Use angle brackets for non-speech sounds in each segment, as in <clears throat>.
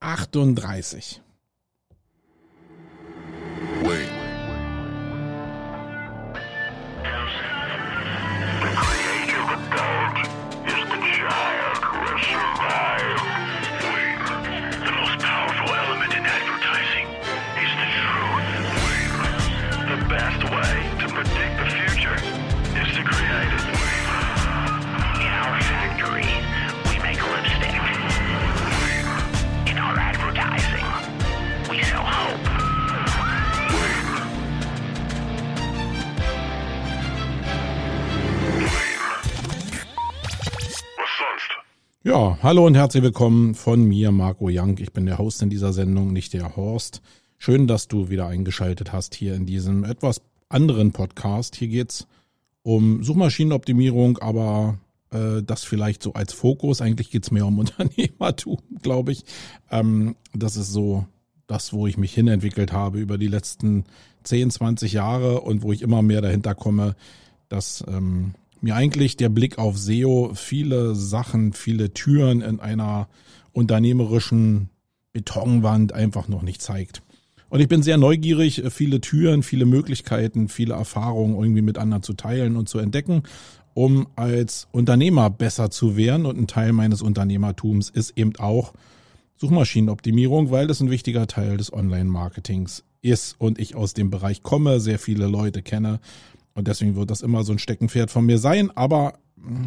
138. Ja, hallo und herzlich willkommen von mir, Marco Young. Ich bin der Host in dieser Sendung, nicht der Horst. Schön, dass du wieder eingeschaltet hast hier in diesem etwas anderen Podcast. Hier geht's um Suchmaschinenoptimierung, aber äh, das vielleicht so als Fokus. Eigentlich geht's mehr um <laughs> Unternehmertum, glaube ich. Ähm, das ist so das, wo ich mich hinentwickelt habe über die letzten 10, 20 Jahre und wo ich immer mehr dahinter komme, dass ähm, mir eigentlich der Blick auf SEO viele Sachen, viele Türen in einer unternehmerischen Betonwand einfach noch nicht zeigt. Und ich bin sehr neugierig, viele Türen, viele Möglichkeiten, viele Erfahrungen irgendwie mit anderen zu teilen und zu entdecken, um als Unternehmer besser zu werden. Und ein Teil meines Unternehmertums ist eben auch Suchmaschinenoptimierung, weil das ein wichtiger Teil des Online-Marketings ist und ich aus dem Bereich komme, sehr viele Leute kenne und deswegen wird das immer so ein Steckenpferd von mir sein, aber mh,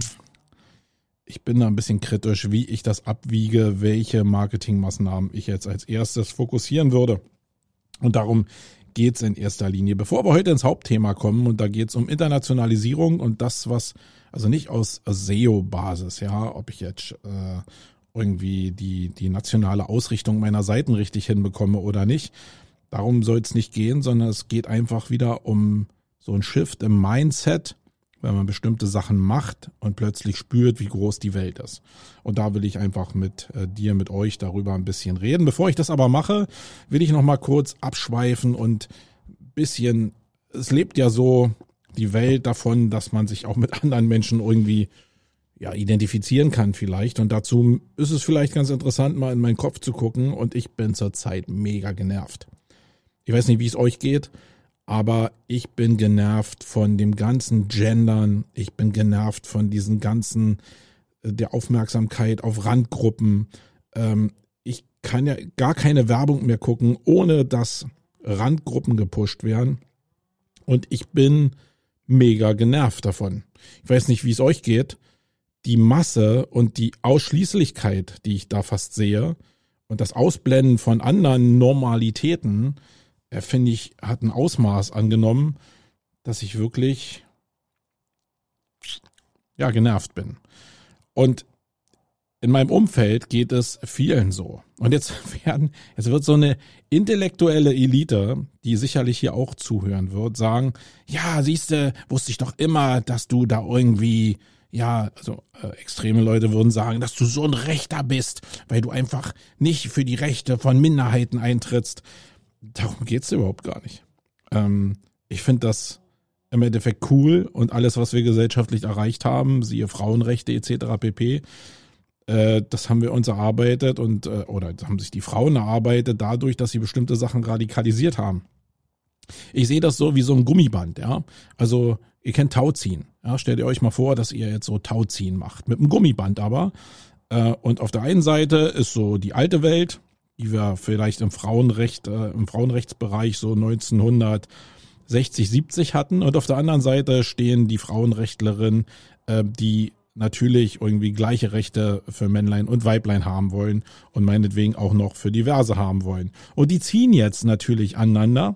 ich bin da ein bisschen kritisch, wie ich das abwiege, welche Marketingmaßnahmen ich jetzt als erstes fokussieren würde. Und darum geht's in erster Linie. Bevor wir heute ins Hauptthema kommen, und da geht's um Internationalisierung und das, was, also nicht aus SEO-Basis, ja, ob ich jetzt äh, irgendwie die, die nationale Ausrichtung meiner Seiten richtig hinbekomme oder nicht. Darum soll es nicht gehen, sondern es geht einfach wieder um so ein Shift im Mindset, wenn man bestimmte Sachen macht und plötzlich spürt, wie groß die Welt ist. Und da will ich einfach mit äh, dir, mit euch darüber ein bisschen reden. Bevor ich das aber mache, will ich noch mal kurz abschweifen und bisschen, es lebt ja so die Welt davon, dass man sich auch mit anderen Menschen irgendwie ja, identifizieren kann vielleicht. Und dazu ist es vielleicht ganz interessant, mal in meinen Kopf zu gucken. Und ich bin zurzeit mega genervt. Ich weiß nicht, wie es euch geht, aber ich bin genervt von dem ganzen Gendern. Ich bin genervt von diesen ganzen, äh, der Aufmerksamkeit auf Randgruppen. Ähm, ich kann ja gar keine Werbung mehr gucken, ohne dass Randgruppen gepusht werden. Und ich bin mega genervt davon. Ich weiß nicht, wie es euch geht. Die Masse und die Ausschließlichkeit, die ich da fast sehe, und das Ausblenden von anderen Normalitäten, er finde ich, hat ein Ausmaß angenommen, dass ich wirklich ja genervt bin. Und in meinem Umfeld geht es vielen so. Und jetzt <laughs> werden, jetzt wird so eine intellektuelle Elite, die sicherlich hier auch zuhören wird, sagen, ja, siehste, wusste ich doch immer, dass du da irgendwie, ja, also äh, extreme Leute würden sagen, dass du so ein Rechter bist, weil du einfach nicht für die Rechte von Minderheiten eintrittst. Darum geht's überhaupt gar nicht. Ähm, ich finde das im Endeffekt cool und alles, was wir gesellschaftlich erreicht haben, siehe Frauenrechte etc. pp. Äh, das haben wir uns erarbeitet und äh, oder haben sich die Frauen erarbeitet dadurch, dass sie bestimmte Sachen radikalisiert haben. Ich sehe das so wie so ein Gummiband, ja. Also ihr kennt Tauziehen. Ja, stellt ihr euch mal vor, dass ihr jetzt so Tauziehen macht mit einem Gummiband aber. Äh, und auf der einen Seite ist so die alte Welt, die wir vielleicht im Frauenrecht, äh, im Frauenrechtsbereich so 1960, 70 hatten. Und auf der anderen Seite stehen die Frauenrechtlerinnen, äh, die natürlich irgendwie gleiche Rechte für Männlein und Weiblein haben wollen und meinetwegen auch noch für Diverse haben wollen. Und die ziehen jetzt natürlich aneinander.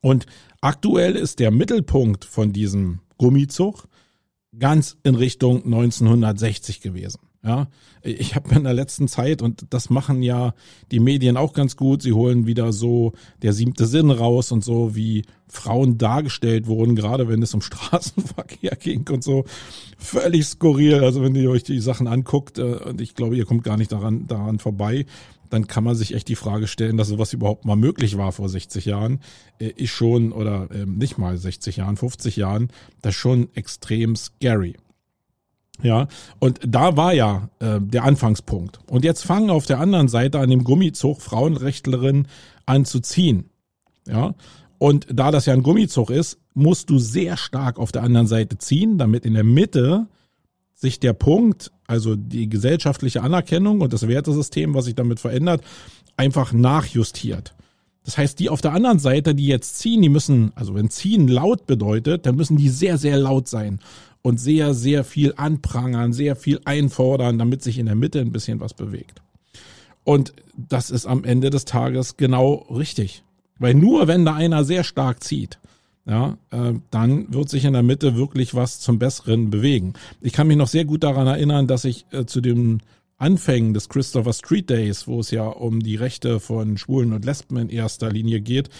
Und aktuell ist der Mittelpunkt von diesem Gummizug ganz in Richtung 1960 gewesen. Ja, ich habe in der letzten Zeit, und das machen ja die Medien auch ganz gut, sie holen wieder so der siebte Sinn raus und so, wie Frauen dargestellt wurden, gerade wenn es um <laughs> Straßenverkehr ging und so. Völlig skurril. Also wenn ihr euch die Sachen anguckt, äh, und ich glaube, ihr kommt gar nicht daran, daran vorbei, dann kann man sich echt die Frage stellen, dass sowas überhaupt mal möglich war vor 60 Jahren. Äh, ist schon, oder ähm, nicht mal 60 Jahren, 50 Jahren, das ist schon extrem scary. Ja, und da war ja äh, der Anfangspunkt. Und jetzt fangen auf der anderen Seite an dem Gummizug Frauenrechtlerinnen an zu ziehen. Ja, und da das ja ein Gummizug ist, musst du sehr stark auf der anderen Seite ziehen, damit in der Mitte sich der Punkt, also die gesellschaftliche Anerkennung und das Wertesystem, was sich damit verändert, einfach nachjustiert. Das heißt, die auf der anderen Seite, die jetzt ziehen, die müssen, also wenn ziehen laut bedeutet, dann müssen die sehr, sehr laut sein und sehr, sehr viel anprangern, sehr viel einfordern, damit sich in der Mitte ein bisschen was bewegt. Und das ist am Ende des Tages genau richtig. Weil nur wenn da einer sehr stark zieht, ja, äh, dann wird sich in der Mitte wirklich was zum Besseren bewegen. Ich kann mich noch sehr gut daran erinnern, dass ich äh, zu dem Anfängen des Christopher Street Days, wo es ja um die Rechte von Schwulen und Lesben in erster Linie geht,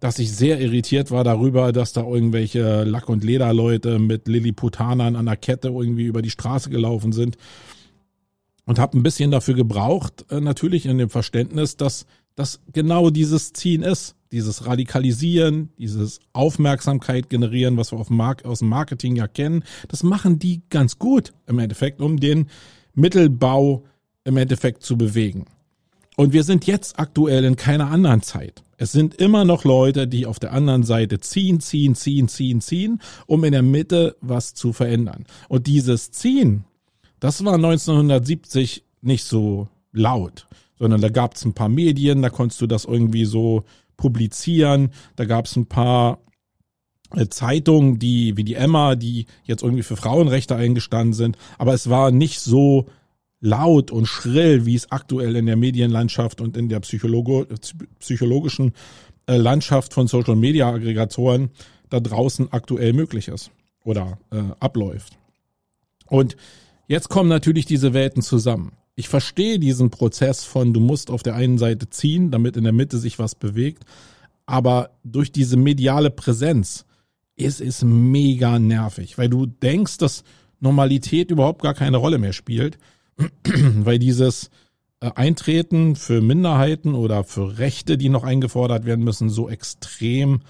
dass ich sehr irritiert war darüber, dass da irgendwelche Lack- und Lederleute mit Lilliputanern an der Kette irgendwie über die Straße gelaufen sind. Und habe ein bisschen dafür gebraucht, äh, natürlich in dem Verständnis, dass das genau dieses Ziehen ist. Dieses Radikalisieren, dieses Aufmerksamkeit generieren, was wir auf Mark aus dem Marketing ja kennen. Das machen die ganz gut im Endeffekt, um den Mittelbau im Endeffekt zu bewegen. Und wir sind jetzt aktuell in keiner anderen Zeit. Es sind immer noch Leute, die auf der anderen Seite ziehen, ziehen, ziehen, ziehen, ziehen, um in der Mitte was zu verändern. Und dieses Ziehen, das war 1970 nicht so laut, sondern da gab es ein paar Medien, da konntest du das irgendwie so publizieren, da gab es ein paar äh, Zeitungen, die wie die Emma, die jetzt irgendwie für Frauenrechte eingestanden sind, aber es war nicht so laut und schrill, wie es aktuell in der Medienlandschaft und in der Psychologo psychologischen äh, Landschaft von Social Media Aggregatoren da draußen aktuell möglich ist oder äh, abläuft. Und jetzt kommen natürlich diese Welten zusammen. Ich verstehe diesen Prozess von, du musst auf der einen Seite ziehen, damit in der Mitte sich was bewegt, aber durch diese mediale Präsenz ist es mega nervig, weil du denkst, dass Normalität überhaupt gar keine Rolle mehr spielt, <clears throat> weil dieses äh, Eintreten für Minderheiten oder für Rechte, die noch eingefordert werden müssen, so extrem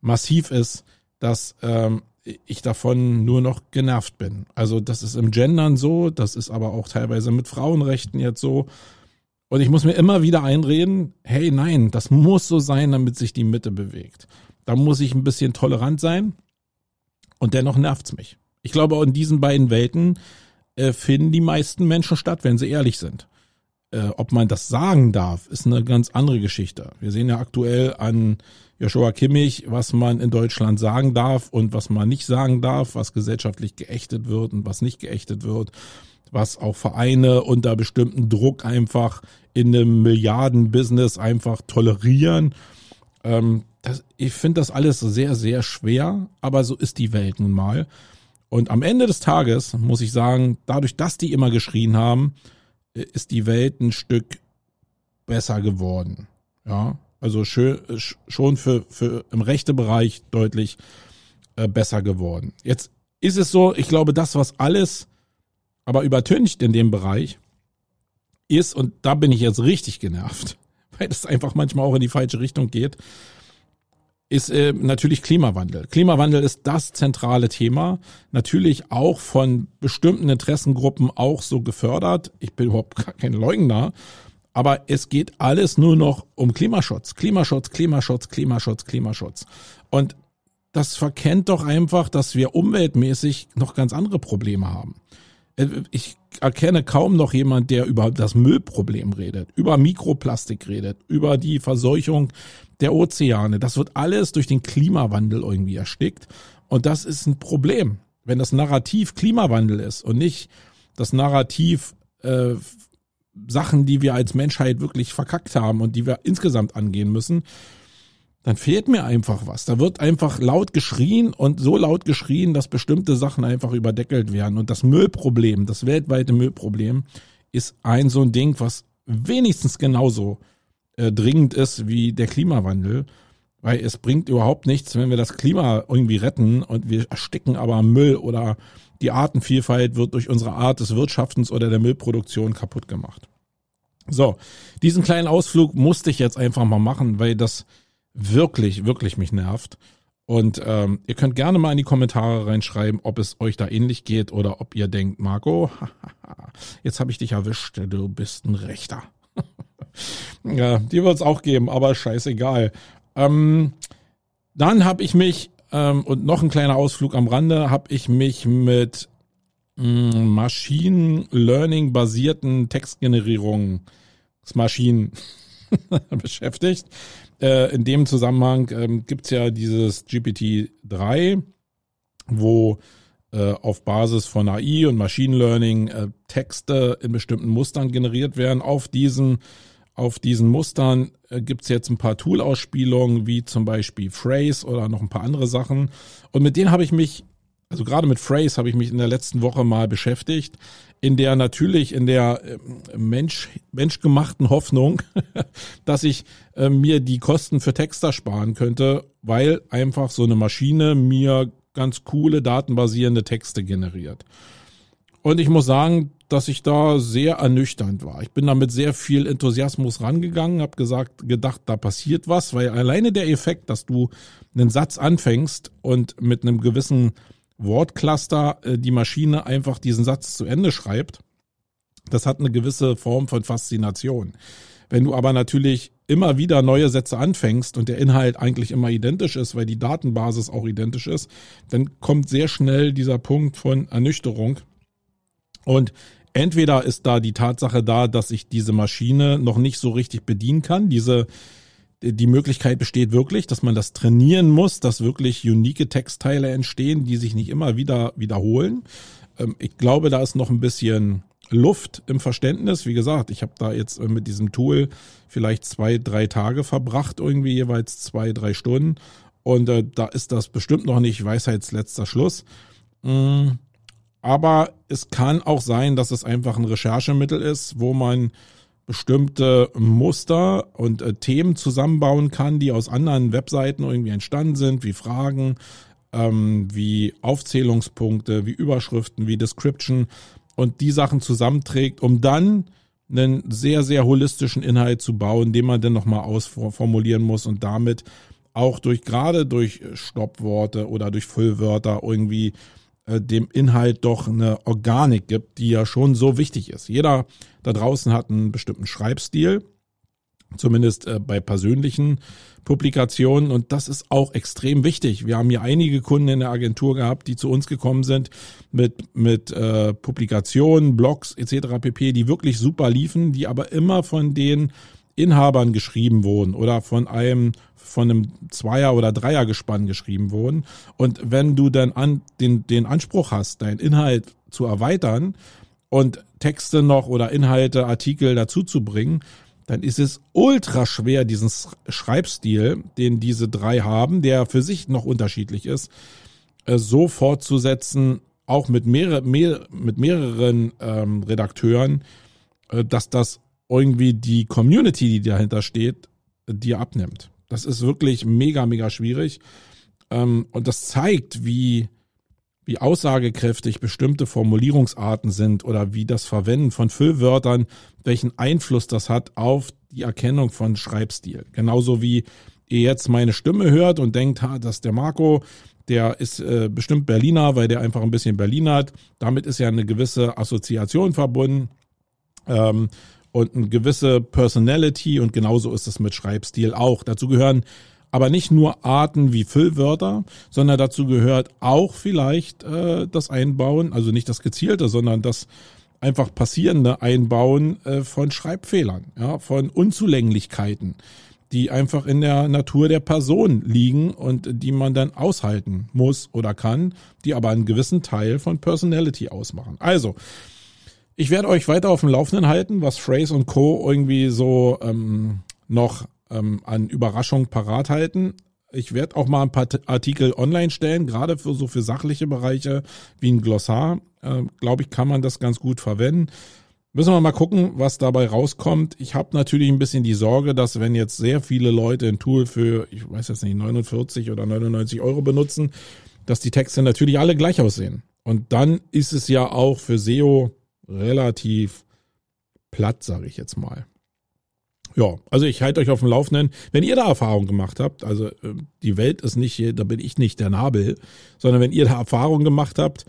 massiv ist, dass ähm, ich davon nur noch genervt bin. Also das ist im Gendern so, das ist aber auch teilweise mit Frauenrechten jetzt so. Und ich muss mir immer wieder einreden, hey nein, das muss so sein, damit sich die Mitte bewegt. Da muss ich ein bisschen tolerant sein und dennoch nervt's mich. Ich glaube, in diesen beiden Welten äh, finden die meisten Menschen statt, wenn sie ehrlich sind. Äh, ob man das sagen darf, ist eine ganz andere Geschichte. Wir sehen ja aktuell an Joshua Kimmich, was man in Deutschland sagen darf und was man nicht sagen darf, was gesellschaftlich geächtet wird und was nicht geächtet wird, was auch Vereine unter bestimmten Druck einfach in einem Milliardenbusiness einfach tolerieren. Ähm, das, ich finde das alles sehr, sehr schwer, aber so ist die Welt nun mal. Und am Ende des Tages muss ich sagen, dadurch, dass die immer geschrien haben, ist die Welt ein Stück besser geworden. Ja, also schon für, für im rechte Bereich deutlich äh, besser geworden. Jetzt ist es so, ich glaube, das, was alles aber übertüncht in dem Bereich ist, und da bin ich jetzt richtig genervt, <laughs> weil das einfach manchmal auch in die falsche Richtung geht, ist äh, natürlich Klimawandel. Klimawandel ist das zentrale Thema, natürlich auch von bestimmten Interessengruppen auch so gefördert. Ich bin überhaupt kein Leugner, aber es geht alles nur noch um Klimaschutz, Klimaschutz, Klimaschutz, Klimaschutz, Klimaschutz. Und das verkennt doch einfach, dass wir umweltmäßig noch ganz andere Probleme haben. Äh, ich erkenne kaum noch jemand, der über das Müllproblem redet, über Mikroplastik redet, über die Verseuchung der Ozeane. Das wird alles durch den Klimawandel irgendwie erstickt. Und das ist ein Problem. Wenn das Narrativ Klimawandel ist und nicht das Narrativ äh, Sachen, die wir als Menschheit wirklich verkackt haben und die wir insgesamt angehen müssen, dann fehlt mir einfach was. Da wird einfach laut geschrien und so laut geschrien, dass bestimmte Sachen einfach überdeckelt werden. Und das Müllproblem, das weltweite Müllproblem, ist ein so ein Ding, was wenigstens genauso äh, dringend ist wie der Klimawandel. Weil es bringt überhaupt nichts, wenn wir das Klima irgendwie retten und wir ersticken aber Müll oder die Artenvielfalt wird durch unsere Art des Wirtschaftens oder der Müllproduktion kaputt gemacht. So, diesen kleinen Ausflug musste ich jetzt einfach mal machen, weil das wirklich, wirklich mich nervt. Und ähm, ihr könnt gerne mal in die Kommentare reinschreiben, ob es euch da ähnlich geht oder ob ihr denkt, Marco, <laughs> jetzt habe ich dich erwischt, du bist ein Rechter. <laughs> ja, die wird es auch geben, aber scheißegal. Ähm, dann habe ich mich, ähm, und noch ein kleiner Ausflug am Rande, habe ich mich mit mh, mm, Machine Learning basierten Textgenerierungsmaschinen <laughs> beschäftigt. Äh, in dem Zusammenhang ähm, gibt's ja dieses GPT-3, wo äh, auf Basis von AI und Machine Learning äh, Texte in bestimmten Mustern generiert werden. Auf diesen, auf diesen Mustern äh, gibt's jetzt ein paar Tool-Ausspielungen, wie zum Beispiel Phrase oder noch ein paar andere Sachen. Und mit denen habe ich mich, also gerade mit Phrase habe ich mich in der letzten Woche mal beschäftigt, in der natürlich in der äh, Mensch, menschgemachten Hoffnung, <laughs> dass ich äh, mir die Kosten für Texter sparen könnte, weil einfach so eine Maschine mir ganz coole datenbasierende Texte generiert. Und ich muss sagen, dass ich da sehr ernüchternd war. Ich bin da mit sehr viel Enthusiasmus rangegangen, habe gesagt, gedacht, da passiert was, weil alleine der Effekt, dass du einen Satz anfängst und mit einem gewissen Wortcluster äh, die Maschine einfach diesen Satz zu Ende schreibt, das hat eine gewisse Form von Faszination. Wenn du aber natürlich immer wieder neue Sätze anfängst und der Inhalt eigentlich immer identisch ist, weil die Datenbasis auch identisch ist, dann kommt sehr schnell dieser Punkt von Ernüchterung. Und entweder ist da die Tatsache da, dass ich diese Maschine noch nicht so richtig bedienen kann, diese die Möglichkeit besteht wirklich, dass man das trainieren muss, dass wirklich unique Textteile entstehen, die sich nicht immer wieder wiederholen. Ähm, ich glaube, da ist noch ein bisschen Luft im Verständnis. Wie gesagt, ich habe da jetzt mit diesem Tool vielleicht zwei, drei Tage verbracht, irgendwie jeweils zwei, drei Stunden. Und äh, da ist das bestimmt noch nicht Weisheitsletzter Schluss. Mm, aber es kann auch sein, dass es einfach ein Recherchemittel ist, wo man bestimmte Muster und äh, Themen zusammenbauen kann, die aus anderen Webseiten irgendwie entstanden sind, wie Fragen, ähm, wie Aufzählungspunkte, wie Überschriften, wie Description und die Sachen zusammenträgt, um dann einen sehr, sehr holistischen Inhalt zu bauen, den man dann nochmal ausformulieren muss und damit auch durch, gerade durch Stoppworte oder durch Füllwörter irgendwie äh, dem Inhalt doch eine Organik gibt, die ja schon so wichtig ist. Jeder da draußen hat einen bestimmten Schreibstil, zumindest äh, bei persönlichen Publikationen und das ist auch extrem wichtig. Wir haben hier einige Kunden in der Agentur gehabt, die zu uns gekommen sind mit mit äh, Publikationen, Blogs etc. pp, die wirklich super liefen, die aber immer von den Inhabern geschrieben wurden oder von einem von einem Zweier- oder Dreiergespann geschrieben wurden. Und wenn du dann an den, den Anspruch hast, deinen Inhalt zu erweitern und Texte noch oder Inhalte, Artikel dazu zu bringen, dann ist es ultra schwer, diesen Schreibstil, den diese drei haben, der für sich noch unterschiedlich ist, äh, so fortzusetzen, auch mit, mehrere, mehr, mit mehreren ähm, Redakteuren, äh, dass das irgendwie die Community, die dahinter steht, dir abnimmt. Das ist wirklich mega, mega schwierig. Ähm, und das zeigt, wie, wie aussagekräftig bestimmte Formulierungsarten sind oder wie das Verwenden von Füllwörtern, welchen Einfluss das hat auf die Erkennung von Schreibstil. Genauso wie ihr jetzt meine Stimme hört und denkt, ha, das der Marco, der ist äh, bestimmt Berliner, weil der einfach ein bisschen Berliner hat. Damit ist ja eine gewisse Assoziation verbunden. Ähm, und eine gewisse Personality und genauso ist es mit Schreibstil auch. Dazu gehören aber nicht nur Arten wie Füllwörter, sondern dazu gehört auch vielleicht äh, das Einbauen, also nicht das gezielte, sondern das einfach passierende Einbauen äh, von Schreibfehlern, ja, von Unzulänglichkeiten, die einfach in der Natur der Person liegen und die man dann aushalten muss oder kann, die aber einen gewissen Teil von Personality ausmachen. Also, ich werde euch weiter auf dem Laufenden halten, was Phrase und Co. irgendwie so ähm, noch ähm, an Überraschung parat halten. Ich werde auch mal ein paar Artikel online stellen, gerade für so für sachliche Bereiche wie ein Glossar. Äh, Glaube ich, kann man das ganz gut verwenden. Müssen wir mal gucken, was dabei rauskommt. Ich habe natürlich ein bisschen die Sorge, dass wenn jetzt sehr viele Leute ein Tool für, ich weiß jetzt nicht, 49 oder 99 Euro benutzen, dass die Texte natürlich alle gleich aussehen. Und dann ist es ja auch für SEO relativ platt, sage ich jetzt mal. Ja, also ich halte euch auf dem Laufenden. Wenn ihr da Erfahrung gemacht habt, also äh, die Welt ist nicht, hier, da bin ich nicht der Nabel, sondern wenn ihr da Erfahrung gemacht habt,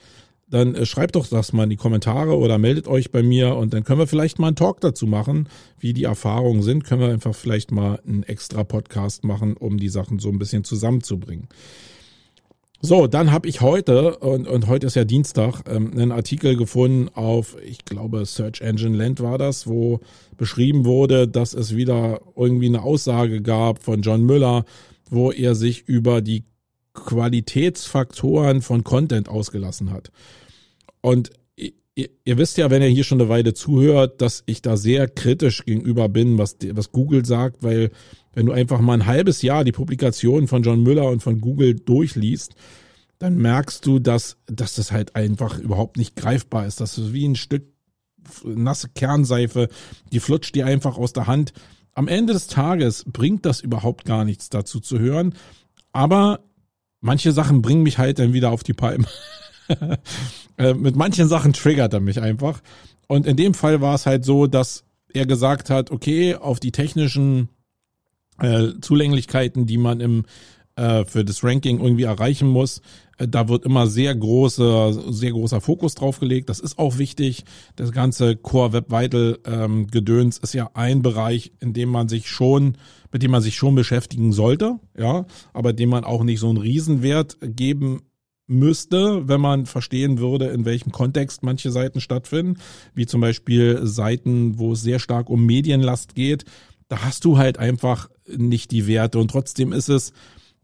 dann äh, schreibt doch das mal in die Kommentare oder meldet euch bei mir und dann können wir vielleicht mal einen Talk dazu machen, wie die Erfahrungen sind. Können wir einfach vielleicht mal einen extra Podcast machen, um die Sachen so ein bisschen zusammenzubringen. So, dann habe ich heute, und, und heute ist ja Dienstag, ähm, einen Artikel gefunden auf, ich glaube, Search Engine Land war das, wo beschrieben wurde, dass es wieder irgendwie eine Aussage gab von John Müller, wo er sich über die Qualitätsfaktoren von Content ausgelassen hat. Und ihr, ihr wisst ja, wenn ihr hier schon eine Weile zuhört, dass ich da sehr kritisch gegenüber bin, was, was Google sagt, weil wenn du einfach mal ein halbes Jahr die Publikationen von John Müller und von Google durchliest, dann merkst du, dass, dass das halt einfach überhaupt nicht greifbar ist. Das ist wie ein Stück nasse Kernseife, die flutscht dir einfach aus der Hand. Am Ende des Tages bringt das überhaupt gar nichts dazu zu hören. Aber manche Sachen bringen mich halt dann wieder auf die Palme. <laughs> Äh, mit manchen Sachen triggert er mich einfach. Und in dem Fall war es halt so, dass er gesagt hat, okay, auf die technischen äh, Zulänglichkeiten, die man im äh, für das Ranking irgendwie erreichen muss. Äh, da wird immer sehr große, sehr großer Fokus drauf gelegt. Das ist auch wichtig. Das ganze Core Web Vital ähm, Gedöns ist ja ein Bereich, in dem man sich schon, mit dem man sich schon beschäftigen sollte, ja, aber dem man auch nicht so einen Riesenwert geben müsste, wenn man verstehen würde, in welchem Kontext manche Seiten stattfinden, wie zum Beispiel Seiten, wo es sehr stark um Medienlast geht. Da hast du halt einfach nicht die Werte und trotzdem ist es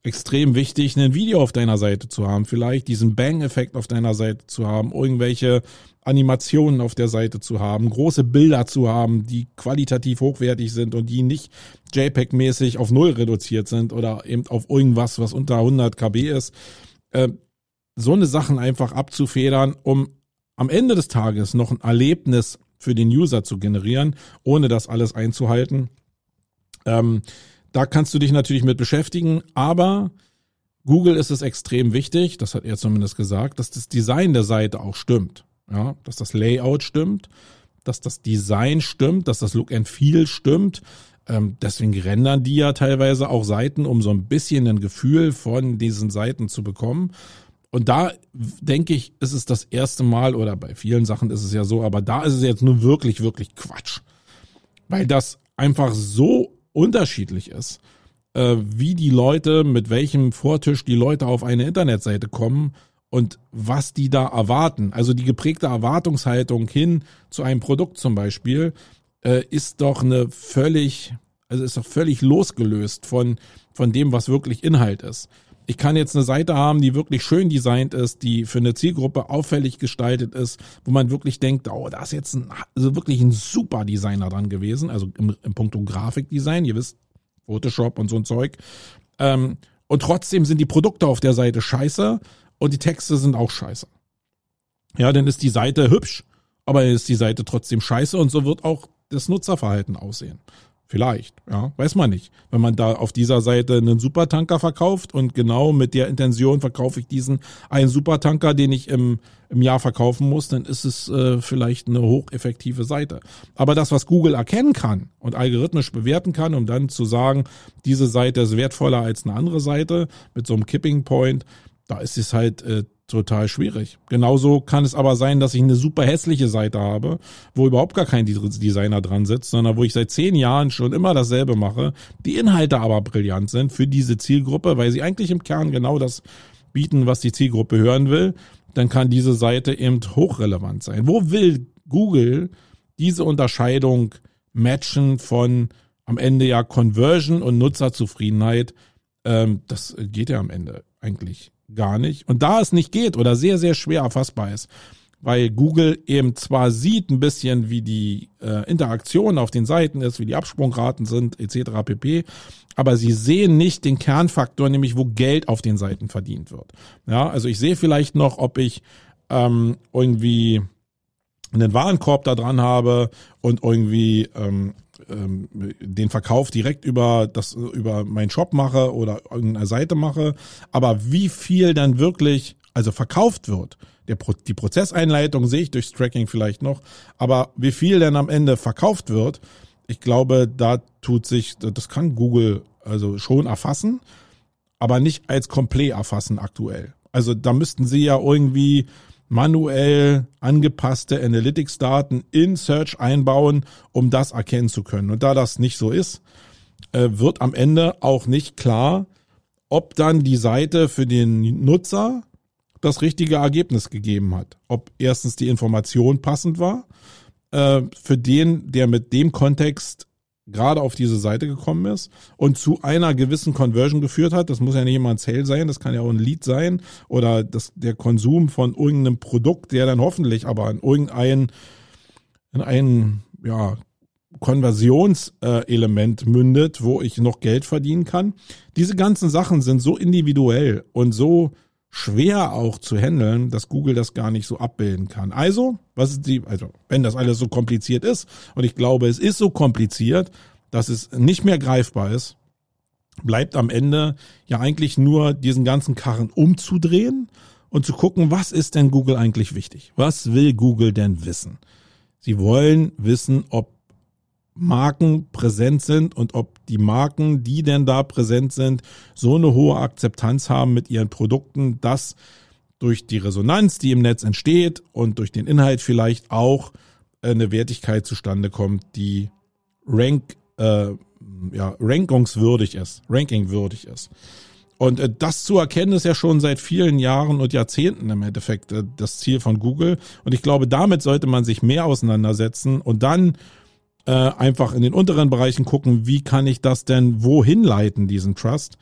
extrem wichtig, ein Video auf deiner Seite zu haben, vielleicht diesen Bang-Effekt auf deiner Seite zu haben, irgendwelche Animationen auf der Seite zu haben, große Bilder zu haben, die qualitativ hochwertig sind und die nicht JPEG-mäßig auf Null reduziert sind oder eben auf irgendwas, was unter 100 KB ist. Äh, so eine Sachen einfach abzufedern, um am Ende des Tages noch ein Erlebnis für den User zu generieren, ohne das alles einzuhalten. Ähm, da kannst du dich natürlich mit beschäftigen, aber Google ist es extrem wichtig, das hat er zumindest gesagt, dass das Design der Seite auch stimmt. Ja, dass das Layout stimmt, dass das Design stimmt, dass das Look and Feel stimmt. Ähm, deswegen rendern die ja teilweise auch Seiten, um so ein bisschen ein Gefühl von diesen Seiten zu bekommen. Und da denke ich, ist es das erste Mal, oder bei vielen Sachen ist es ja so, aber da ist es jetzt nur wirklich, wirklich Quatsch. Weil das einfach so unterschiedlich ist, äh, wie die Leute, mit welchem Vortisch die Leute auf eine Internetseite kommen und was die da erwarten. Also die geprägte Erwartungshaltung hin zu einem Produkt zum Beispiel äh, ist doch eine völlig, also ist doch völlig losgelöst von, von dem, was wirklich Inhalt ist. Ich kann jetzt eine Seite haben, die wirklich schön designt ist, die für eine Zielgruppe auffällig gestaltet ist, wo man wirklich denkt, oh, da ist jetzt ein, also wirklich ein super Designer dran gewesen, also im, im Punkto Grafikdesign, ihr wisst, Photoshop und so ein Zeug. Ähm, und trotzdem sind die Produkte auf der Seite scheiße und die Texte sind auch scheiße. Ja, dann ist die Seite hübsch, aber ist die Seite trotzdem scheiße und so wird auch das Nutzerverhalten aussehen. Vielleicht, ja, weiß man nicht. Wenn man da auf dieser Seite einen Supertanker verkauft und genau mit der Intention verkaufe ich diesen einen Supertanker, den ich im, im Jahr verkaufen muss, dann ist es äh, vielleicht eine hocheffektive Seite. Aber das, was Google erkennen kann und algorithmisch bewerten kann, um dann zu sagen, diese Seite ist wertvoller als eine andere Seite mit so einem Kipping Point, da ist es halt äh, total schwierig. Genauso kann es aber sein, dass ich eine super hässliche Seite habe, wo überhaupt gar kein Designer dran sitzt, sondern wo ich seit zehn Jahren schon immer dasselbe mache, die Inhalte aber brillant sind für diese Zielgruppe, weil sie eigentlich im Kern genau das bieten, was die Zielgruppe hören will, dann kann diese Seite eben hochrelevant sein. Wo will Google diese Unterscheidung matchen von am Ende ja Conversion und Nutzerzufriedenheit? Ähm, das geht ja am Ende eigentlich gar nicht. Und da es nicht geht oder sehr, sehr schwer erfassbar ist, weil Google eben zwar sieht ein bisschen, wie die äh, Interaktion auf den Seiten ist, wie die Absprungraten sind, etc. pp. Aber sie sehen nicht den Kernfaktor, nämlich wo Geld auf den Seiten verdient wird. Ja, also ich sehe vielleicht noch, ob ich ähm, irgendwie einen Warenkorb da dran habe und irgendwie ähm, ähm, den Verkauf direkt über das über meinen Shop mache oder irgendeine Seite mache, aber wie viel dann wirklich also verkauft wird, der, die Prozesseinleitung sehe ich durchs Tracking vielleicht noch, aber wie viel denn am Ende verkauft wird, Ich glaube, da tut sich, das kann Google also schon erfassen, aber nicht als komplett erfassen aktuell. Also da müssten sie ja irgendwie manuell angepasste Analytics-Daten in Search einbauen, um das erkennen zu können. Und da das nicht so ist, äh, wird am Ende auch nicht klar, ob dann die Seite für den Nutzer das richtige Ergebnis gegeben hat. Ob erstens die Information passend war, äh, für den, der mit dem Kontext gerade auf diese Seite gekommen ist und zu einer gewissen Conversion geführt hat. Das muss ja nicht immer ein Sale sein, das kann ja auch ein Lead sein oder das, der Konsum von irgendeinem Produkt, der dann hoffentlich aber in irgendein, in ein, ja, Konversionselement mündet, wo ich noch Geld verdienen kann. Diese ganzen Sachen sind so individuell und so schwer auch zu handeln, dass Google das gar nicht so abbilden kann. Also, was ist die, also, wenn das alles so kompliziert ist, und ich glaube, es ist so kompliziert, dass es nicht mehr greifbar ist, bleibt am Ende ja eigentlich nur diesen ganzen Karren umzudrehen und zu gucken, was ist denn Google eigentlich wichtig? Was will Google denn wissen? Sie wollen wissen, ob Marken präsent sind und ob die Marken, die denn da präsent sind, so eine hohe Akzeptanz haben mit ihren Produkten, dass durch die Resonanz, die im Netz entsteht und durch den Inhalt vielleicht auch eine Wertigkeit zustande kommt, die rank, äh, ja, rankungswürdig ist, rankingwürdig ist. Und äh, das zu erkennen ist ja schon seit vielen Jahren und Jahrzehnten im Endeffekt äh, das Ziel von Google. Und ich glaube, damit sollte man sich mehr auseinandersetzen und dann äh, einfach in den unteren Bereichen gucken, wie kann ich das denn wohin leiten, diesen Trust,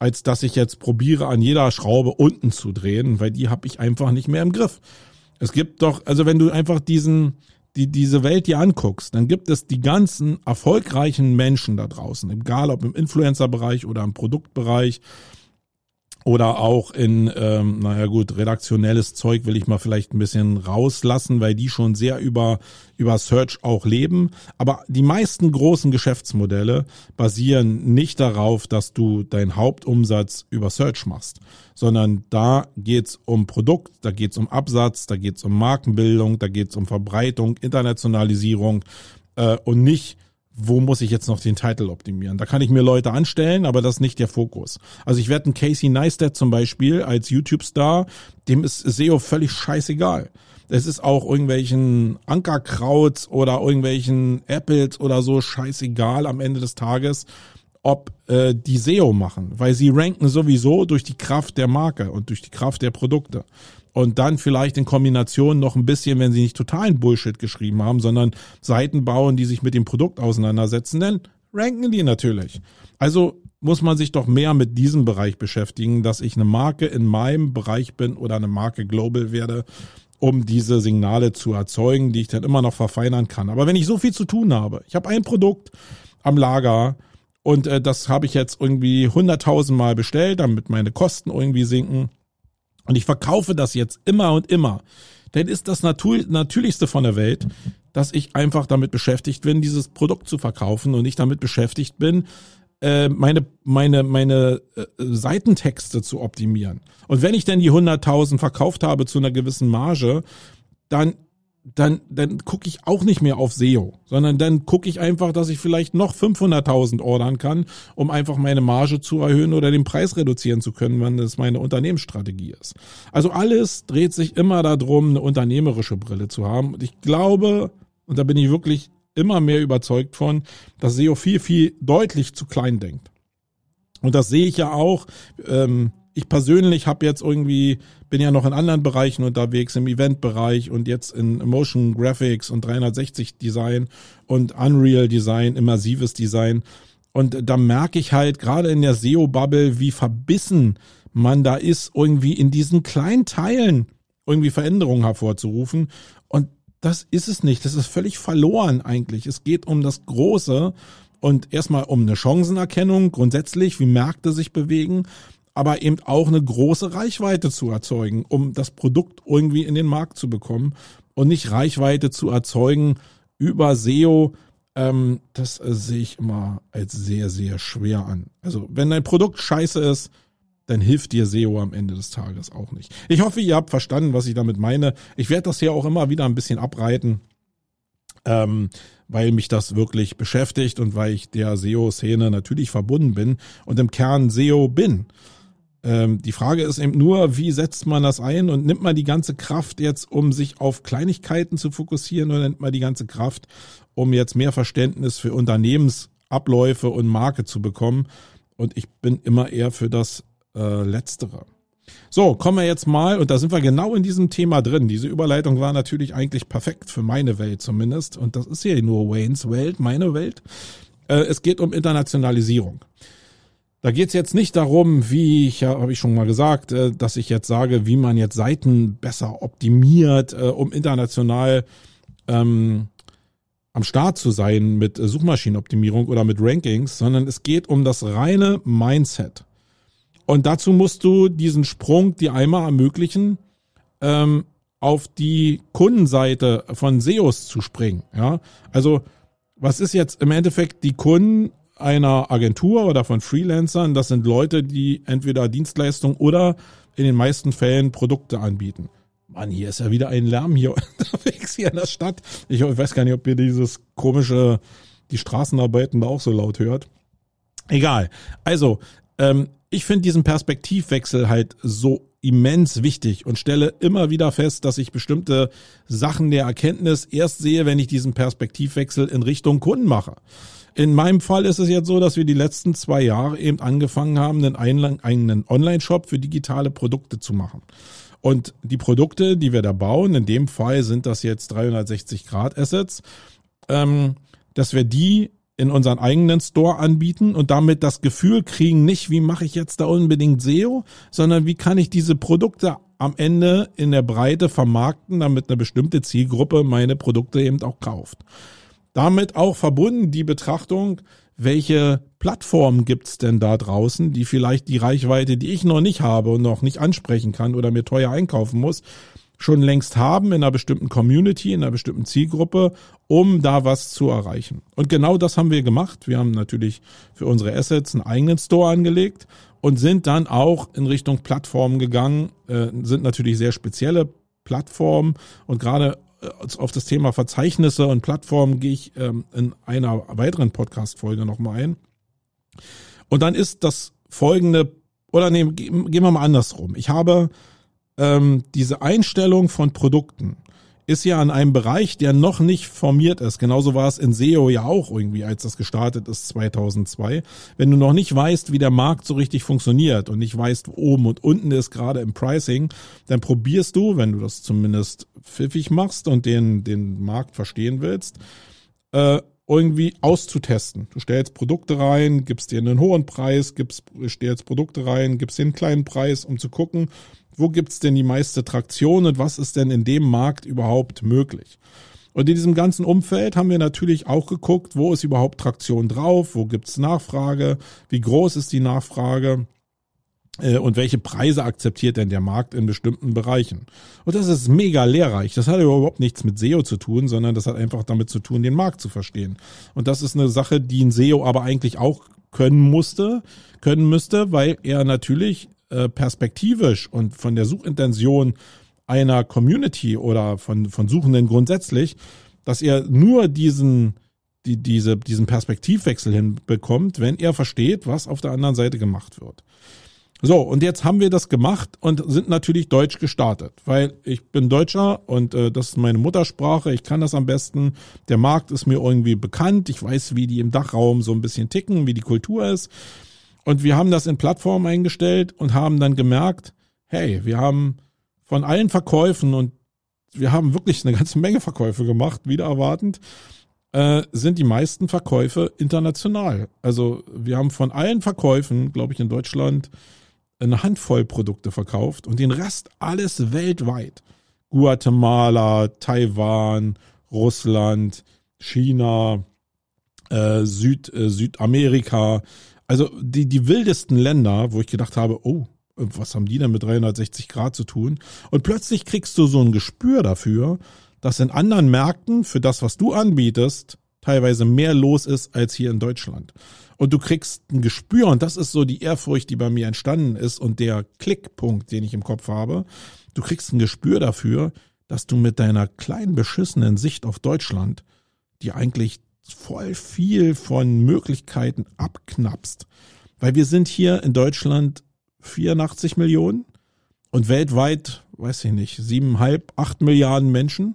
als dass ich jetzt probiere, an jeder Schraube unten zu drehen, weil die habe ich einfach nicht mehr im Griff. Es gibt doch, also wenn du einfach diesen, die, diese Welt dir anguckst, dann gibt es die ganzen erfolgreichen Menschen da draußen, egal ob im Influencer-Bereich oder im Produktbereich oder auch in, ähm, naja gut, redaktionelles Zeug will ich mal vielleicht ein bisschen rauslassen, weil die schon sehr über, über Search auch leben. Aber die meisten großen Geschäftsmodelle basieren nicht darauf, dass du deinen Hauptumsatz über Search machst, sondern da geht's um Produkt, da geht's um Absatz, da geht's um Markenbildung, da geht's um Verbreitung, Internationalisierung äh, und nicht wo muss ich jetzt noch den Titel optimieren? Da kann ich mir Leute anstellen, aber das ist nicht der Fokus. Also ich werde einen Casey Neistat zum Beispiel als YouTube-Star, dem ist SEO völlig scheißegal. Es ist auch irgendwelchen Ankerkrauts oder irgendwelchen Apples oder so scheißegal am Ende des Tages, ob äh, die SEO machen, weil sie ranken sowieso durch die Kraft der Marke und durch die Kraft der Produkte und dann vielleicht in Kombination noch ein bisschen, wenn sie nicht totalen Bullshit geschrieben haben, sondern Seiten bauen, die sich mit dem Produkt auseinandersetzen, dann ranken die natürlich. Also muss man sich doch mehr mit diesem Bereich beschäftigen, dass ich eine Marke in meinem Bereich bin oder eine Marke global werde, um diese Signale zu erzeugen, die ich dann immer noch verfeinern kann. Aber wenn ich so viel zu tun habe, ich habe ein Produkt am Lager und äh, das habe ich jetzt irgendwie hunderttausendmal bestellt, damit meine Kosten irgendwie sinken und ich verkaufe das jetzt immer und immer, dann ist das Natur Natürlichste von der Welt, dass ich einfach damit beschäftigt bin, dieses Produkt zu verkaufen und nicht damit beschäftigt bin, äh, meine, meine, meine äh, Seitentexte zu optimieren. Und wenn ich denn die 100.000 verkauft habe zu einer gewissen Marge, dann dann, dann gucke ich auch nicht mehr auf SEO, sondern dann gucke ich einfach, dass ich vielleicht noch 500.000 ordern kann, um einfach meine Marge zu erhöhen oder den Preis reduzieren zu können, wenn das meine Unternehmensstrategie ist. Also alles dreht sich immer darum, eine unternehmerische Brille zu haben. Und ich glaube, und da bin ich wirklich immer mehr überzeugt von, dass SEO viel, viel deutlich zu klein denkt. Und das sehe ich ja auch. Ähm, ich persönlich habe jetzt irgendwie, bin ja noch in anderen Bereichen unterwegs, im Eventbereich und jetzt in Motion Graphics und 360 Design und Unreal Design, immersives Design. Und da merke ich halt gerade in der SEO-Bubble, wie verbissen man da ist, irgendwie in diesen kleinen Teilen irgendwie Veränderungen hervorzurufen. Und das ist es nicht. Das ist völlig verloren eigentlich. Es geht um das Große und erstmal um eine Chancenerkennung grundsätzlich, wie Märkte sich bewegen aber eben auch eine große Reichweite zu erzeugen, um das Produkt irgendwie in den Markt zu bekommen und nicht Reichweite zu erzeugen über SEO. Ähm, das äh, sehe ich immer als sehr, sehr schwer an. Also wenn dein Produkt scheiße ist, dann hilft dir SEO am Ende des Tages auch nicht. Ich hoffe, ihr habt verstanden, was ich damit meine. Ich werde das hier auch immer wieder ein bisschen abreiten. ähm, weil mich das wirklich beschäftigt und weil ich der SEO-Szene natürlich verbunden bin und im Kern SEO bin. Ähm, die Frage ist eben nur, wie setzt man das ein und nimmt man die ganze Kraft jetzt, um sich auf Kleinigkeiten zu fokussieren oder nimmt man die ganze Kraft, um jetzt mehr Verständnis für Unternehmensabläufe und Marke zu bekommen? Und ich bin immer eher für das äh, Letztere. So, kommen wir jetzt mal, und da sind wir genau in diesem Thema drin. Diese Überleitung war natürlich eigentlich perfekt für meine Welt zumindest. Und das ist ja nur Waynes Welt, meine Welt. Äh, es geht um Internationalisierung. Da geht es jetzt nicht darum, wie ich ja, habe ich schon mal gesagt, äh, dass ich jetzt sage, wie man jetzt Seiten besser optimiert, äh, um international ähm, am Start zu sein mit Suchmaschinenoptimierung oder mit Rankings, sondern es geht um das reine Mindset. Und dazu musst du diesen Sprung dir einmal ermöglichen, ähm, auf die Kundenseite von SEOs zu springen. Ja, also was ist jetzt im Endeffekt die Kunden einer Agentur oder von Freelancern? Das sind Leute, die entweder Dienstleistungen oder in den meisten Fällen Produkte anbieten. Mann, hier ist ja wieder ein Lärm hier <laughs> unterwegs hier in der Stadt. Ich weiß gar nicht, ob ihr dieses komische, die Straßenarbeiten da auch so laut hört. Egal. Also, ähm, ich finde diesen Perspektivwechsel halt so immens wichtig und stelle immer wieder fest, dass ich bestimmte Sachen der Erkenntnis erst sehe, wenn ich diesen Perspektivwechsel in Richtung Kunden mache. In meinem Fall ist es jetzt so, dass wir die letzten zwei Jahre eben angefangen haben, einen eigenen Online-Shop für digitale Produkte zu machen. Und die Produkte, die wir da bauen, in dem Fall sind das jetzt 360 Grad Assets, ähm, dass wir die in unseren eigenen Store anbieten und damit das Gefühl kriegen, nicht wie mache ich jetzt da unbedingt SEO, sondern wie kann ich diese Produkte am Ende in der Breite vermarkten, damit eine bestimmte Zielgruppe meine Produkte eben auch kauft. Damit auch verbunden die Betrachtung, welche Plattformen gibt's denn da draußen, die vielleicht die Reichweite, die ich noch nicht habe und noch nicht ansprechen kann oder mir teuer einkaufen muss, schon längst haben in einer bestimmten Community, in einer bestimmten Zielgruppe, um da was zu erreichen. Und genau das haben wir gemacht. Wir haben natürlich für unsere Assets einen eigenen Store angelegt und sind dann auch in Richtung Plattformen gegangen, äh, sind natürlich sehr spezielle Plattformen und gerade auf das Thema Verzeichnisse und Plattformen gehe ich ähm, in einer weiteren Podcast-Folge nochmal ein. Und dann ist das folgende, oder nee, gehen wir mal andersrum. Ich habe ähm, diese Einstellung von Produkten ist ja an einem Bereich, der noch nicht formiert ist. Genauso war es in SEO ja auch irgendwie, als das gestartet ist 2002. Wenn du noch nicht weißt, wie der Markt so richtig funktioniert und nicht weißt, wo oben und unten ist, gerade im Pricing, dann probierst du, wenn du das zumindest pfiffig machst und den, den Markt verstehen willst, äh, irgendwie auszutesten. Du stellst Produkte rein, gibst dir einen hohen Preis, gibst, stellst Produkte rein, gibst dir einen kleinen Preis, um zu gucken, wo gibt's denn die meiste Traktion und was ist denn in dem Markt überhaupt möglich? Und in diesem ganzen Umfeld haben wir natürlich auch geguckt, wo ist überhaupt Traktion drauf, wo gibt's Nachfrage, wie groß ist die Nachfrage äh, und welche Preise akzeptiert denn der Markt in bestimmten Bereichen. Und das ist mega lehrreich. Das hat überhaupt nichts mit SEO zu tun, sondern das hat einfach damit zu tun, den Markt zu verstehen. Und das ist eine Sache, die ein SEO aber eigentlich auch können musste, können müsste, weil er natürlich äh, perspektivisch und von der Suchintention einer Community oder von, von Suchenden grundsätzlich, dass er nur diesen, die, diese, diesen Perspektivwechsel hinbekommt, wenn er versteht, was auf der anderen Seite gemacht wird. So, und jetzt haben wir das gemacht und sind natürlich deutsch gestartet, weil ich bin Deutscher und äh, das ist meine Muttersprache, ich kann das am besten. Der Markt ist mir irgendwie bekannt, ich weiß, wie die im Dachraum so ein bisschen ticken, wie die Kultur ist. Und wir haben das in Plattformen eingestellt und haben dann gemerkt, hey, wir haben von allen Verkäufen und wir haben wirklich eine ganze Menge Verkäufe gemacht, wieder erwartend, äh, sind die meisten Verkäufe international. Also wir haben von allen Verkäufen, glaube ich, in Deutschland eine Handvoll Produkte verkauft und den Rest alles weltweit. Guatemala, Taiwan, Russland, China, äh, Süd, äh, Südamerika, also die, die wildesten Länder, wo ich gedacht habe, oh, was haben die denn mit 360 Grad zu tun? Und plötzlich kriegst du so ein Gespür dafür, dass in anderen Märkten für das, was du anbietest, teilweise mehr los ist als hier in Deutschland. Und du kriegst ein Gespür, und das ist so die Ehrfurcht, die bei mir entstanden ist und der Klickpunkt, den ich im Kopf habe. Du kriegst ein Gespür dafür, dass du mit deiner kleinen beschissenen Sicht auf Deutschland die eigentlich voll viel von Möglichkeiten abknapst. Weil wir sind hier in Deutschland 84 Millionen und weltweit, weiß ich nicht, siebeneinhalb, acht Milliarden Menschen.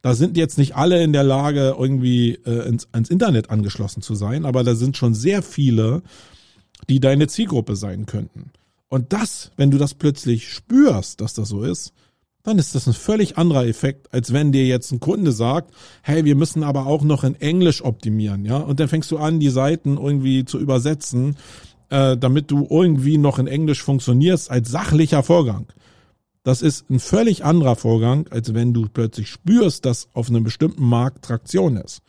Da sind jetzt nicht alle in der Lage, irgendwie äh, ins, ans Internet angeschlossen zu sein, aber da sind schon sehr viele, die deine Zielgruppe sein könnten. Und das, wenn du das plötzlich spürst, dass das so ist, dann ist das ein völlig anderer Effekt, als wenn dir jetzt ein Kunde sagt, hey, wir müssen aber auch noch in Englisch optimieren, ja, und dann fängst du an, die Seiten irgendwie zu übersetzen, äh, damit du irgendwie noch in Englisch funktionierst als sachlicher Vorgang. Das ist ein völlig anderer Vorgang, als wenn du plötzlich spürst, dass auf einem bestimmten Markt Traktion ist.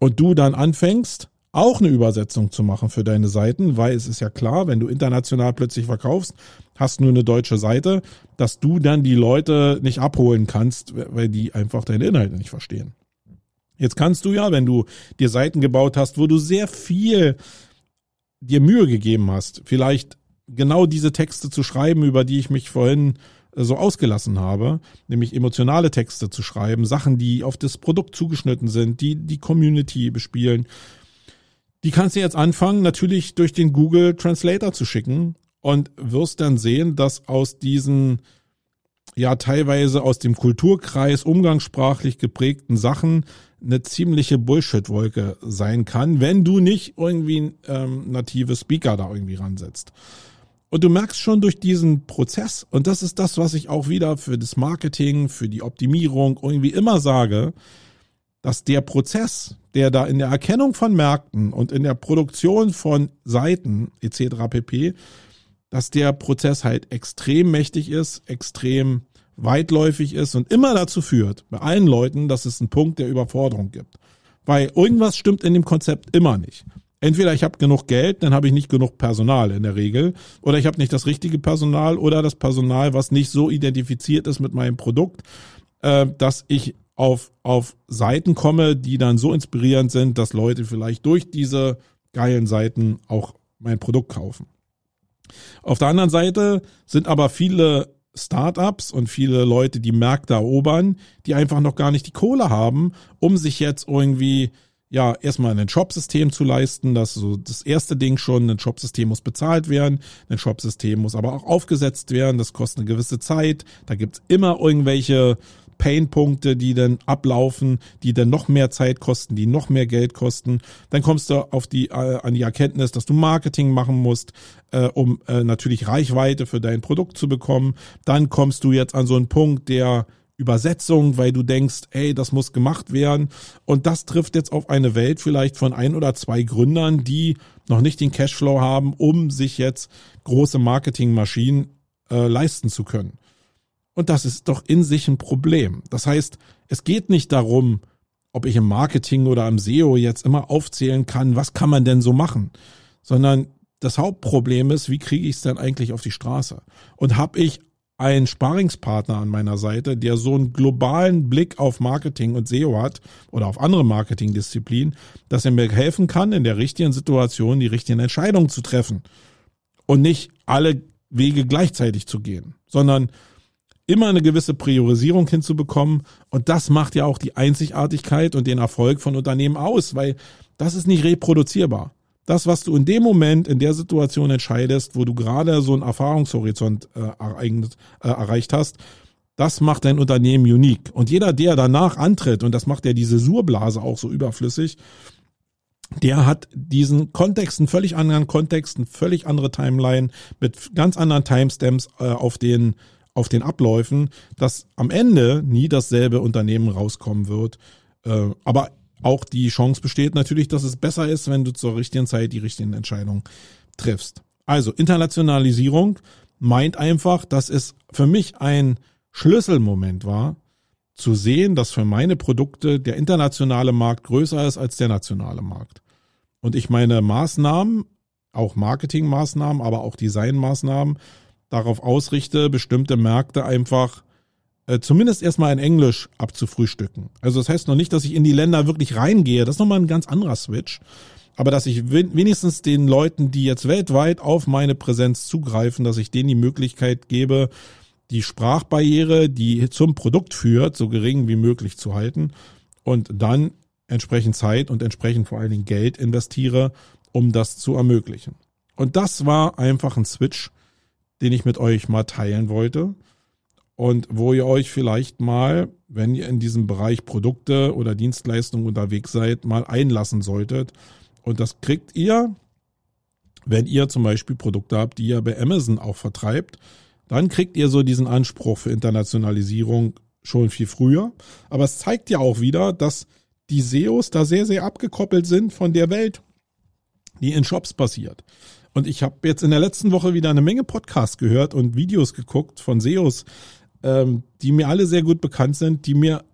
Und du dann anfängst, auch eine Übersetzung zu machen für deine Seiten, weil es ist ja klar, wenn du international plötzlich verkaufst, hast nur eine deutsche Seite, dass du dann die Leute nicht abholen kannst, weil die einfach deine Inhalte nicht verstehen. Jetzt kannst du ja, wenn du dir Seiten gebaut hast, wo du sehr viel dir Mühe gegeben hast, vielleicht genau diese Texte zu schreiben, über die ich mich vorhin so ausgelassen habe, nämlich emotionale Texte zu schreiben, Sachen, die auf das Produkt zugeschnitten sind, die die Community bespielen. Die kannst du jetzt anfangen, natürlich durch den Google Translator zu schicken und wirst dann sehen, dass aus diesen ja teilweise aus dem Kulturkreis umgangssprachlich geprägten Sachen eine ziemliche Bullshit-Wolke sein kann, wenn du nicht irgendwie ähm, native Speaker da irgendwie ransetzt. Und du merkst schon durch diesen Prozess, und das ist das, was ich auch wieder für das Marketing, für die Optimierung irgendwie immer sage, dass der Prozess, der da in der Erkennung von Märkten und in der Produktion von Seiten etc. pp, dass der Prozess halt extrem mächtig ist, extrem weitläufig ist und immer dazu führt, bei allen Leuten, dass es einen Punkt der Überforderung gibt. Weil irgendwas stimmt in dem Konzept immer nicht entweder ich habe genug Geld, dann habe ich nicht genug Personal in der Regel, oder ich habe nicht das richtige Personal oder das Personal, was nicht so identifiziert ist mit meinem Produkt, äh, dass ich auf, auf Seiten komme, die dann so inspirierend sind, dass Leute vielleicht durch diese geilen Seiten auch mein Produkt kaufen. Auf der anderen Seite sind aber viele Startups und viele Leute, die Märkte erobern, die einfach noch gar nicht die Kohle haben, um sich jetzt irgendwie ja, erstmal ein Shop-System zu leisten. Das ist so das erste Ding schon. Ein Shop-System muss bezahlt werden. Ein Shop-System muss aber auch aufgesetzt werden. Das kostet eine gewisse Zeit. Da gibt's immer irgendwelche Painpunkte, die dann ablaufen, die dann noch mehr Zeit kosten, die noch mehr Geld kosten. Dann kommst du auf die, äh, an die Erkenntnis, dass du Marketing machen musst, äh, um äh, natürlich Reichweite für dein Produkt zu bekommen. Dann kommst du jetzt an so einen Punkt, der Übersetzung, weil du denkst, hey, das muss gemacht werden. Und das trifft jetzt auf eine Welt vielleicht von ein oder zwei Gründern, die noch nicht den Cashflow haben, um sich jetzt große Marketingmaschinen äh, leisten zu können. Und das ist doch in sich ein Problem. Das heißt, es geht nicht darum, ob ich im Marketing oder im SEO jetzt immer aufzählen kann, was kann man denn so machen, sondern das Hauptproblem ist, wie kriege ich es denn eigentlich auf die Straße? Und habe ich einen Sparingspartner an meiner Seite, der so einen globalen Blick auf Marketing und SEO hat oder auf andere Marketingdisziplinen, dass er mir helfen kann, in der richtigen Situation die richtigen Entscheidungen zu treffen und nicht alle Wege gleichzeitig zu gehen, sondern immer eine gewisse Priorisierung hinzubekommen. Und das macht ja auch die Einzigartigkeit und den Erfolg von Unternehmen aus, weil das ist nicht reproduzierbar das, was du in dem Moment, in der Situation entscheidest, wo du gerade so einen Erfahrungshorizont äh, äh, erreicht hast, das macht dein Unternehmen unique. Und jeder, der danach antritt, und das macht ja diese Surblase auch so überflüssig, der hat diesen Kontext, einen völlig anderen Kontext, eine völlig andere Timeline mit ganz anderen Timestamps äh, auf den auf den Abläufen, dass am Ende nie dasselbe Unternehmen rauskommen wird. Äh, aber auch die Chance besteht natürlich, dass es besser ist, wenn du zur richtigen Zeit die richtigen Entscheidungen triffst. Also Internationalisierung meint einfach, dass es für mich ein Schlüsselmoment war, zu sehen, dass für meine Produkte der internationale Markt größer ist als der nationale Markt. Und ich meine Maßnahmen, auch Marketingmaßnahmen, aber auch Designmaßnahmen darauf ausrichte, bestimmte Märkte einfach äh, zumindest erstmal in Englisch abzufrühstücken. Also das heißt noch nicht, dass ich in die Länder wirklich reingehe. Das ist nochmal ein ganz anderer Switch. Aber dass ich wenigstens den Leuten, die jetzt weltweit auf meine Präsenz zugreifen, dass ich denen die Möglichkeit gebe, die Sprachbarriere, die zum Produkt führt, so gering wie möglich zu halten und dann entsprechend Zeit und entsprechend vor allen Dingen Geld investiere, um das zu ermöglichen. Und das war einfach ein Switch, den ich mit euch mal teilen wollte und wo ihr euch vielleicht mal, wenn ihr in diesem Bereich Produkte oder Dienstleistungen unterwegs seid, mal einlassen solltet. Und das kriegt ihr, wenn ihr zum Beispiel Produkte habt, die ihr bei Amazon auch vertreibt, dann kriegt ihr so diesen Anspruch für Internationalisierung schon viel früher. Aber es zeigt ja auch wieder, dass die SEOs da sehr, sehr abgekoppelt sind von der Welt, die in Shops passiert. Und ich habe jetzt in der letzten Woche wieder eine Menge Podcasts gehört und Videos geguckt von SEOs, ähm, die mir alle sehr gut bekannt sind, die mir,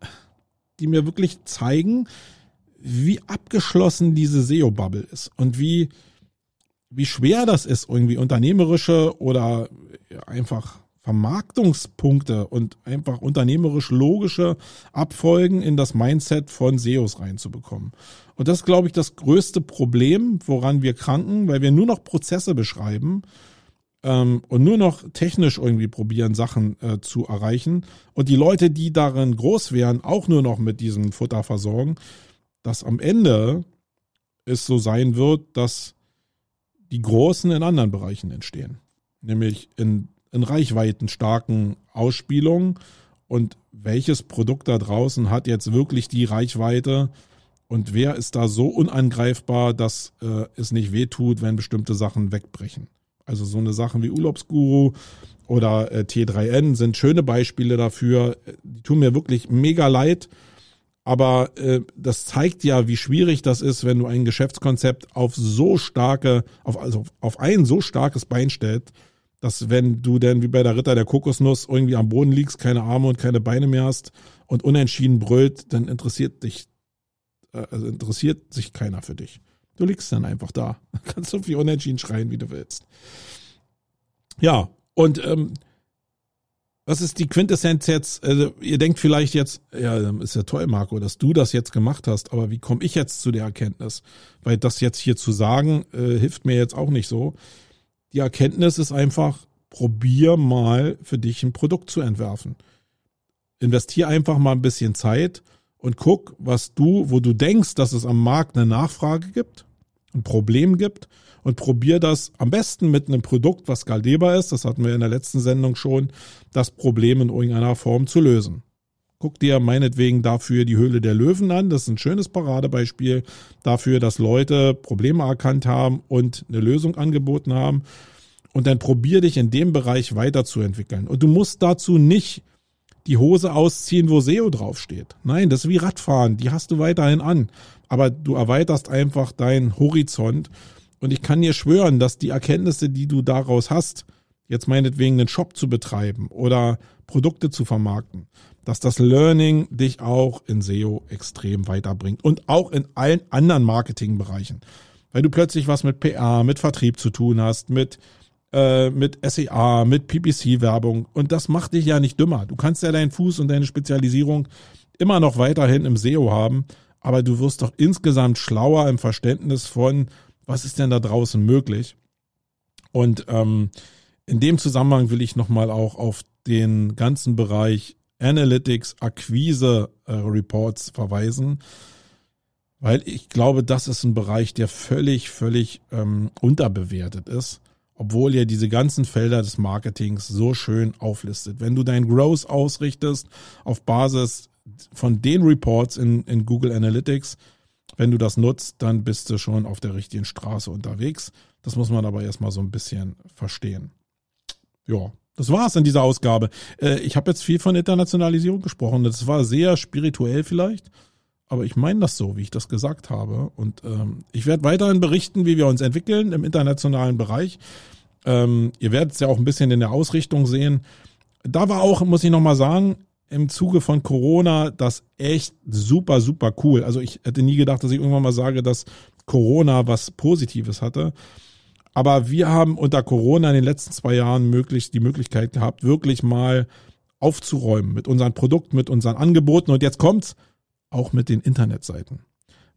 die mir wirklich zeigen, wie abgeschlossen diese SEO-Bubble ist und wie, wie schwer das ist, irgendwie unternehmerische oder einfach Vermarktungspunkte und einfach unternehmerisch logische Abfolgen in das Mindset von SEOs reinzubekommen. Und das ist, glaube ich, das größte Problem, woran wir kranken, weil wir nur noch Prozesse beschreiben ähm, und nur noch technisch irgendwie probieren, Sachen äh, zu erreichen. Und die Leute, die darin groß wären, auch nur noch mit diesem Futter versorgen, dass am Ende es so sein wird, dass die Großen in anderen Bereichen entstehen. Nämlich in, in reichweitenstarken Ausspielungen. Und welches Produkt da draußen hat jetzt wirklich die Reichweite, und wer ist da so unangreifbar, dass äh, es nicht wehtut, wenn bestimmte Sachen wegbrechen? Also so eine Sachen wie Urlaubsguru oder äh, T3N sind schöne Beispiele dafür. Die tun mir wirklich mega leid. Aber äh, das zeigt ja, wie schwierig das ist, wenn du ein Geschäftskonzept auf so starke, auf, also auf ein so starkes Bein stellst, dass wenn du denn wie bei der Ritter der Kokosnuss irgendwie am Boden liegst, keine Arme und keine Beine mehr hast und unentschieden brüllt, dann interessiert dich äh, also interessiert sich keiner für dich. Du liegst dann einfach da. <laughs> Kannst so viel unentschieden schreien, wie du willst. Ja, und ähm, was ist die Quintessenz jetzt? Also, ihr denkt vielleicht jetzt, ja, ist ja toll, Marco, dass du das jetzt gemacht hast, aber wie komme ich jetzt zu der Erkenntnis? Weil das jetzt hier zu sagen, äh, hilft mir jetzt auch nicht so. Die Erkenntnis ist einfach, probier mal für dich ein Produkt zu entwerfen. Investier einfach mal ein bisschen Zeit und guck, was du, wo du denkst, dass es am Markt eine Nachfrage gibt, ein Problem gibt und probier das am besten mit einem Produkt, was skalierbar ist, das hatten wir in der letzten Sendung schon, das Problem in irgendeiner Form zu lösen. Guck dir meinetwegen dafür die Höhle der Löwen an. Das ist ein schönes Paradebeispiel dafür, dass Leute Probleme erkannt haben und eine Lösung angeboten haben. Und dann probier dich in dem Bereich weiterzuentwickeln. Und du musst dazu nicht die Hose ausziehen, wo SEO draufsteht. Nein, das ist wie Radfahren, die hast du weiterhin an. Aber du erweiterst einfach deinen Horizont. Und ich kann dir schwören, dass die Erkenntnisse, die du daraus hast, jetzt meinetwegen einen Shop zu betreiben oder Produkte zu vermarkten, dass das Learning dich auch in SEO extrem weiterbringt und auch in allen anderen Marketingbereichen. Weil du plötzlich was mit PR, mit Vertrieb zu tun hast, mit äh, mit SEA, mit PPC-Werbung. Und das macht dich ja nicht dümmer. Du kannst ja deinen Fuß und deine Spezialisierung immer noch weiterhin im SEO haben, aber du wirst doch insgesamt schlauer im Verständnis von, was ist denn da draußen möglich. Und ähm, in dem Zusammenhang will ich nochmal auch auf den ganzen Bereich Analytics, Akquise äh, Reports verweisen, weil ich glaube, das ist ein Bereich, der völlig, völlig ähm, unterbewertet ist obwohl ihr diese ganzen Felder des Marketings so schön auflistet. Wenn du dein Growth ausrichtest auf Basis von den Reports in, in Google Analytics, wenn du das nutzt, dann bist du schon auf der richtigen Straße unterwegs. Das muss man aber erstmal so ein bisschen verstehen. Ja, das war's in dieser Ausgabe. Äh, ich habe jetzt viel von Internationalisierung gesprochen. Das war sehr spirituell vielleicht, aber ich meine das so, wie ich das gesagt habe. Und ähm, ich werde weiterhin berichten, wie wir uns entwickeln im internationalen Bereich. Ähm, ihr werdet es ja auch ein bisschen in der Ausrichtung sehen. Da war auch, muss ich nochmal sagen, im Zuge von Corona das echt super, super cool. Also ich hätte nie gedacht, dass ich irgendwann mal sage, dass Corona was Positives hatte. Aber wir haben unter Corona in den letzten zwei Jahren möglichst die Möglichkeit gehabt, wirklich mal aufzuräumen mit unseren Produkten, mit unseren Angeboten. Und jetzt kommt's auch mit den Internetseiten.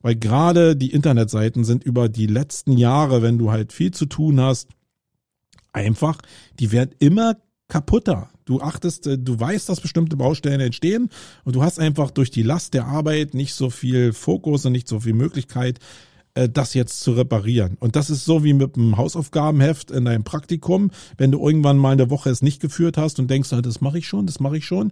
Weil gerade die Internetseiten sind über die letzten Jahre, wenn du halt viel zu tun hast, einfach, die werden immer kaputter. Du achtest, äh, du weißt, dass bestimmte Baustellen entstehen und du hast einfach durch die Last der Arbeit nicht so viel Fokus und nicht so viel Möglichkeit, das jetzt zu reparieren. Und das ist so wie mit einem Hausaufgabenheft in deinem Praktikum. Wenn du irgendwann mal eine Woche es nicht geführt hast und denkst, das mache ich schon, das mache ich schon,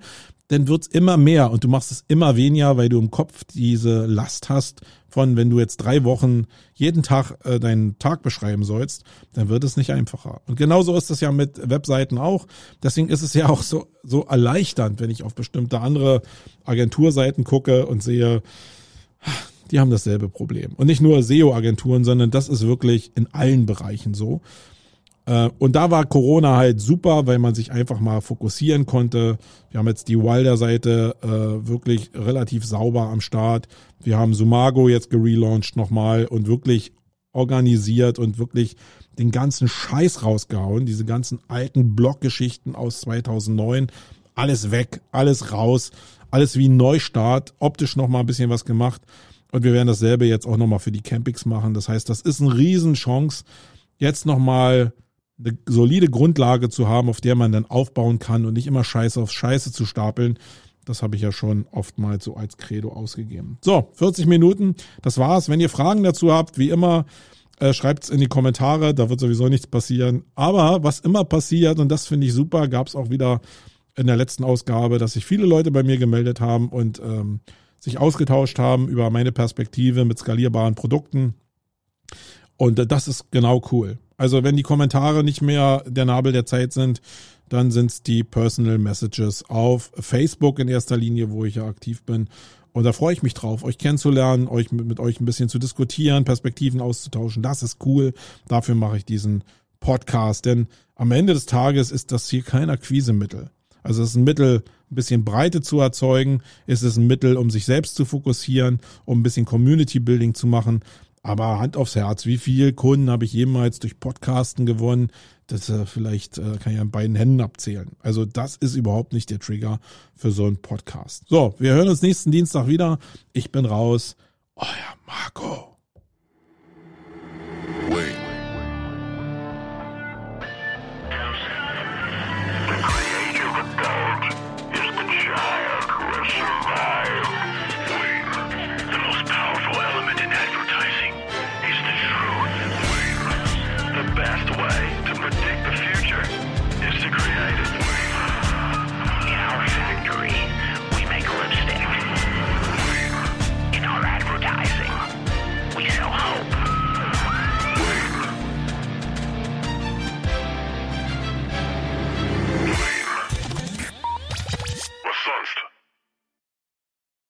dann wird's immer mehr und du machst es immer weniger, weil du im Kopf diese Last hast von, wenn du jetzt drei Wochen jeden Tag äh, deinen Tag beschreiben sollst, dann wird es nicht einfacher. Und genauso ist es ja mit Webseiten auch. Deswegen ist es ja auch so, so erleichternd, wenn ich auf bestimmte andere Agenturseiten gucke und sehe, die haben dasselbe Problem. Und nicht nur SEO-Agenturen, sondern das ist wirklich in allen Bereichen so. Äh, und da war Corona halt super, weil man sich einfach mal fokussieren konnte. Wir haben jetzt die Wilder-Seite äh, wirklich relativ sauber am Start. Wir haben Sumago jetzt gelauncht nochmal und wirklich organisiert und wirklich den ganzen Scheiß rausgehauen. Diese ganzen alten Bloggeschichten aus 2009. Alles weg, alles raus, alles wie ein Neustart. Optisch nochmal ein bisschen was gemacht. Und wir werden dasselbe jetzt auch nochmal für die Campings machen. Das heißt, das ist eine Riesenchance, jetzt nochmal eine solide Grundlage zu haben, auf der man dann aufbauen kann und nicht immer Scheiße auf Scheiße zu stapeln. Das habe ich ja schon oftmals so als Credo ausgegeben. So, 40 Minuten, das war's. Wenn ihr Fragen dazu habt, wie immer, äh, schreibt's in die Kommentare, da wird sowieso nichts passieren. Aber was immer passiert, und das finde ich super, gab es auch wieder in der letzten Ausgabe, dass sich viele Leute bei mir gemeldet haben und ähm, sich ausgetauscht haben über meine Perspektive mit skalierbaren Produkten. Und das ist genau cool. Also wenn die Kommentare nicht mehr der Nabel der Zeit sind, dann sind es die Personal Messages auf Facebook in erster Linie, wo ich ja aktiv bin. Und da freue ich mich drauf, euch kennenzulernen, euch mit, mit euch ein bisschen zu diskutieren, Perspektiven auszutauschen. Das ist cool. Dafür mache ich diesen Podcast. Denn am Ende des Tages ist das hier kein Akquisemittel. Also es ist ein Mittel, ein bisschen Breite zu erzeugen, ist es ein Mittel, um sich selbst zu fokussieren, um ein bisschen Community Building zu machen. Aber Hand aufs Herz, wie viel Kunden habe ich jemals durch Podcasten gewonnen? Das äh, vielleicht äh, kann ich an beiden Händen abzählen. Also das ist überhaupt nicht der Trigger für so einen Podcast. So, wir hören uns nächsten Dienstag wieder. Ich bin raus. Euer Marco. Wait.